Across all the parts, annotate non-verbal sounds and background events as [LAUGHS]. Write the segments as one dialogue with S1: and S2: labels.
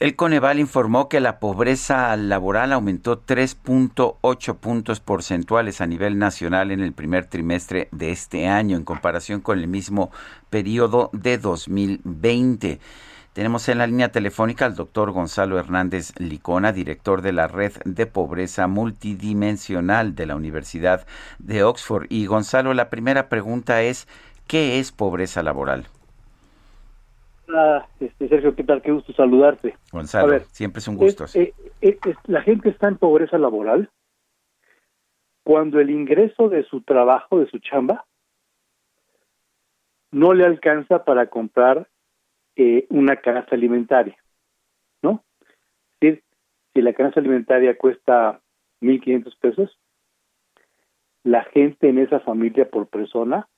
S1: El Coneval informó que la pobreza laboral aumentó 3.8 puntos porcentuales a nivel nacional en el primer trimestre de este año en comparación con el mismo periodo de 2020. Tenemos en la línea telefónica al doctor Gonzalo Hernández Licona, director de la Red de Pobreza Multidimensional de la Universidad de Oxford. Y Gonzalo, la primera pregunta es, ¿qué es pobreza laboral?
S2: Hola, este, Sergio, ¿qué tal? Qué gusto saludarte.
S1: Gonzalo, siempre es un gusto.
S2: Eh, eh, la gente está en pobreza laboral cuando el ingreso de su trabajo, de su chamba, no le alcanza para comprar eh, una canasta alimentaria, ¿no? Es decir, si la canasta alimentaria cuesta 1.500 pesos, la gente en esa familia por persona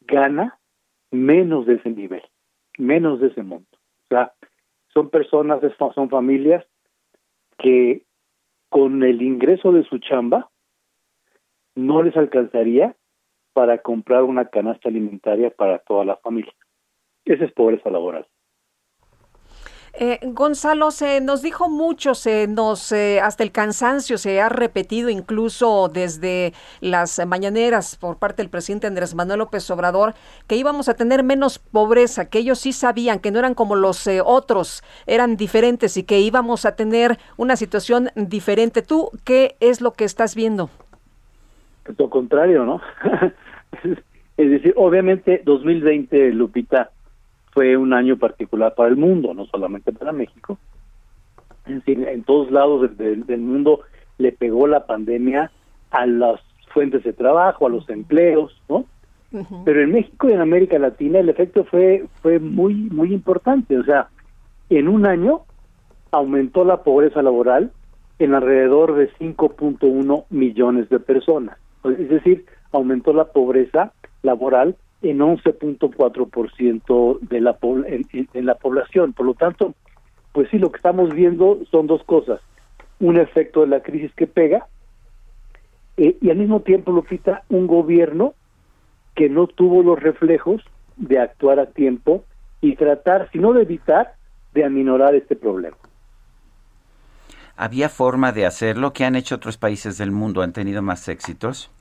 S2: gana menos de ese nivel menos de ese monto. O sea, son personas, son familias que con el ingreso de su chamba no les alcanzaría para comprar una canasta alimentaria para toda la familia. Esa es pobreza laboral.
S3: Eh, Gonzalo, se nos dijo mucho, se nos eh, hasta el cansancio se ha repetido incluso desde las mañaneras por parte del presidente Andrés Manuel López Obrador que íbamos a tener menos pobreza, que ellos sí sabían que no eran como los eh, otros, eran diferentes y que íbamos a tener una situación diferente. ¿Tú qué es lo que estás viendo?
S2: Lo contrario, ¿no? [LAUGHS] es decir, obviamente 2020, Lupita, fue un año particular para el mundo, no solamente para México. En, en todos lados del, mundo le pegó la pandemia a las fuentes de trabajo, a los empleos, ¿no? Pero en México y en América Latina el efecto fue fue muy muy importante, o sea, en un año aumentó la pobreza laboral en alrededor de 5.1 millones de personas. Es decir, aumentó la pobreza laboral en 11.4% de la en, en la población. Por lo tanto, pues sí, lo que estamos viendo son dos cosas. Un efecto de la crisis que pega eh, y al mismo tiempo, Lupita, un gobierno que no tuvo los reflejos de actuar a tiempo y tratar, si no de evitar, de aminorar este problema.
S1: ¿Había forma de hacerlo? ¿Qué han hecho otros países del mundo? ¿Han tenido más éxitos?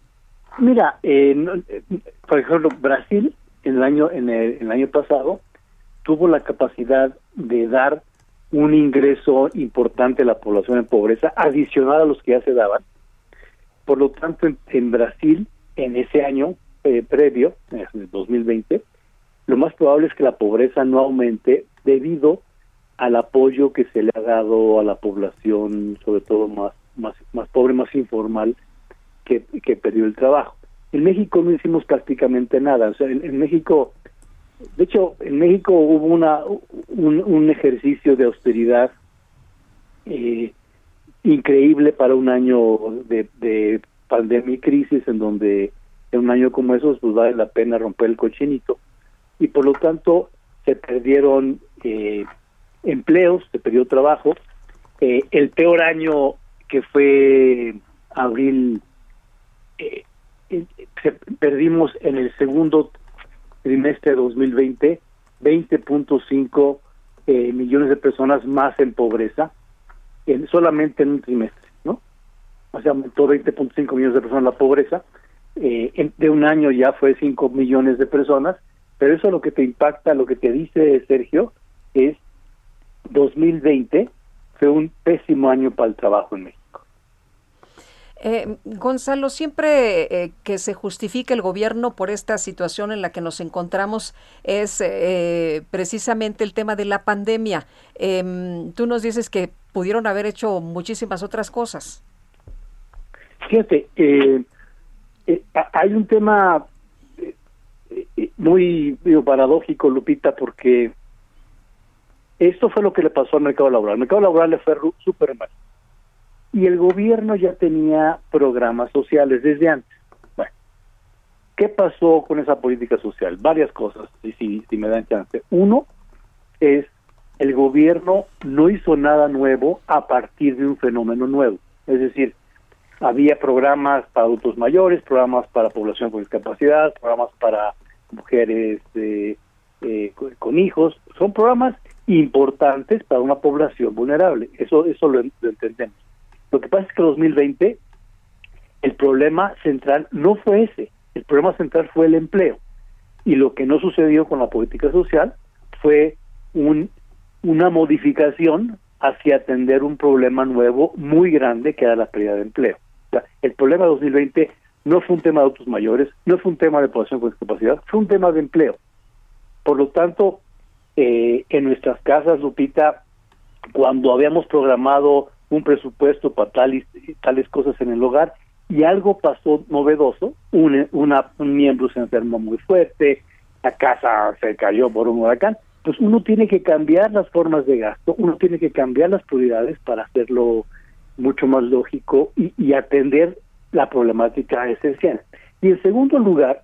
S2: Mira, eh, por ejemplo, Brasil en el año en el, año pasado tuvo la capacidad de dar un ingreso importante a la población en pobreza adicional a los que ya se daban. Por lo tanto, en, Brasil, en ese año eh, previo, en el 2020, lo más probable es que la pobreza no aumente debido al apoyo que se le ha dado a la población, sobre todo más más más pobre, más informal, que, perdió el trabajo. En México no hicimos prácticamente nada. O sea, en, México, de hecho, en México hubo una un, ejercicio de austeridad eh, increíble para un año de, pandemia y crisis, en donde en un año como esos, pues vale la pena romper el cochinito. Y por lo tanto, se perdieron eh, empleos, se perdió trabajo. Eh, el peor año que fue abril eh, eh, perdimos en el segundo trimestre de 2020 20.5 eh, millones de personas más en pobreza en, solamente en un trimestre, ¿no? O sea, aumentó 20.5 millones de personas la pobreza. Eh, de un año ya fue 5 millones de personas, pero eso lo que te impacta, lo que te dice Sergio, es 2020 fue un pésimo año para el trabajo en México.
S3: Eh, Gonzalo, siempre eh, que se justifique el gobierno por esta situación en la que nos encontramos es eh, precisamente el tema de la pandemia. Em, tú nos dices que pudieron haber hecho muchísimas otras cosas.
S2: Fíjate, hay un tema muy paradójico, Lupita, porque Esto fue lo que le pasó al mercado laboral. El mercado laboral le fue súper mal. Y el gobierno ya tenía programas sociales desde antes. Bueno, ¿qué pasó con esa política social? Varias cosas, si, si, si me dan chance. Uno es el gobierno no hizo nada nuevo a partir de un fenómeno nuevo. Es decir, había programas para adultos mayores, programas para población con discapacidad, programas para mujeres eh, eh, con hijos. Son programas importantes para una población vulnerable. Eso, eso lo, entendemos. Lo que pasa es que en 2020 el problema central no fue ese. El problema central fue el empleo. Y lo que no sucedió con la política social fue un, una modificación hacia atender un problema nuevo muy grande que era la pérdida de empleo. el problema de 2020 no fue un tema de adultos mayores, no fue un tema de población con discapacidad, fue un tema de empleo. Por lo tanto, eh, en nuestras casas, Lupita, cuando habíamos programado un presupuesto para tales, tales cosas en el hogar y algo pasó novedoso, un, una, un miembro se enfermó muy fuerte, la casa se cayó por un huracán, pues uno tiene que cambiar las formas de gasto, uno tiene que cambiar las prioridades para hacerlo mucho más lógico y, atender la problemática esencial. Y en segundo lugar,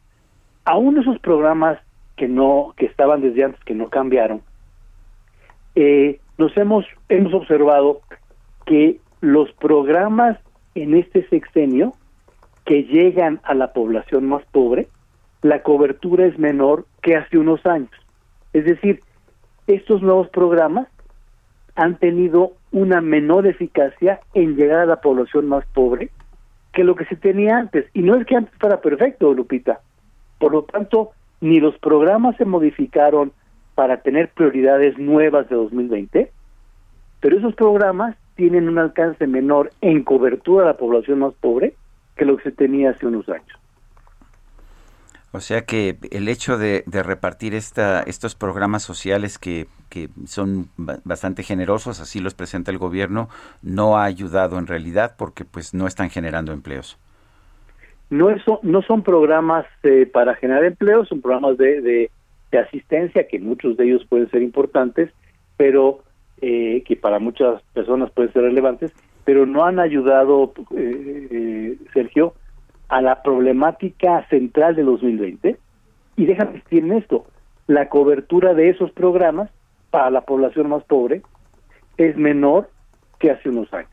S2: aún esos programas que no que estaban desde antes que no cambiaron, eh, nos hemos hemos observado que los programas en este sexenio que llegan a la población más pobre, la cobertura es menor que hace unos años. Es decir, estos nuevos programas han tenido una menor eficacia en llegar a la población más pobre que lo que se tenía antes. Y no es que antes fuera perfecto, Lupita. Por lo tanto, ni los programas se modificaron para tener prioridades nuevas de 2020, pero esos programas tienen un alcance menor en cobertura a la población más pobre que lo que se tenía hace unos años.
S1: O sea que el hecho de, repartir esta, estos programas sociales que, que, son bastante generosos, así los presenta el gobierno, no ha ayudado en realidad porque pues no están generando empleos.
S2: No, eso, no son programas eh, para generar empleos, son programas de, de, asistencia que muchos de ellos pueden ser importantes, pero eh, que para muchas personas pueden ser relevantes, pero no han ayudado, eh, Sergio, a la problemática central de 2020 y déjame decir en esto, la cobertura de esos programas para la población más pobre es menor que hace unos años.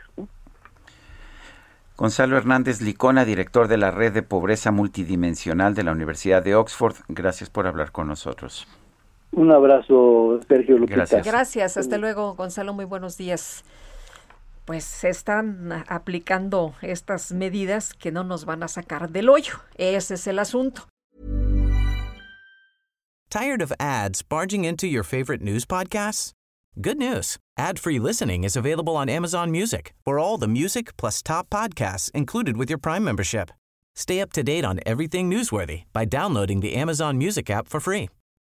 S1: Gonzalo Hernández Licona, director de la Red de Pobreza Multidimensional de la Universidad de Oxford, gracias por hablar con nosotros.
S2: Un abrazo, Sergio Lupita.
S3: Gracias. Gracias, hasta luego, Gonzalo, muy buenos días pues se están aplicando estas medidas que no nos van a sacar del hoyo. Ese es el asunto.
S4: Tired of ads barging into your favorite news podcasts? Good news. Ad-free listening is available on Amazon Music. For all the music plus top podcasts included with your Prime membership. Stay up to date on everything newsworthy by downloading the Amazon Music app for free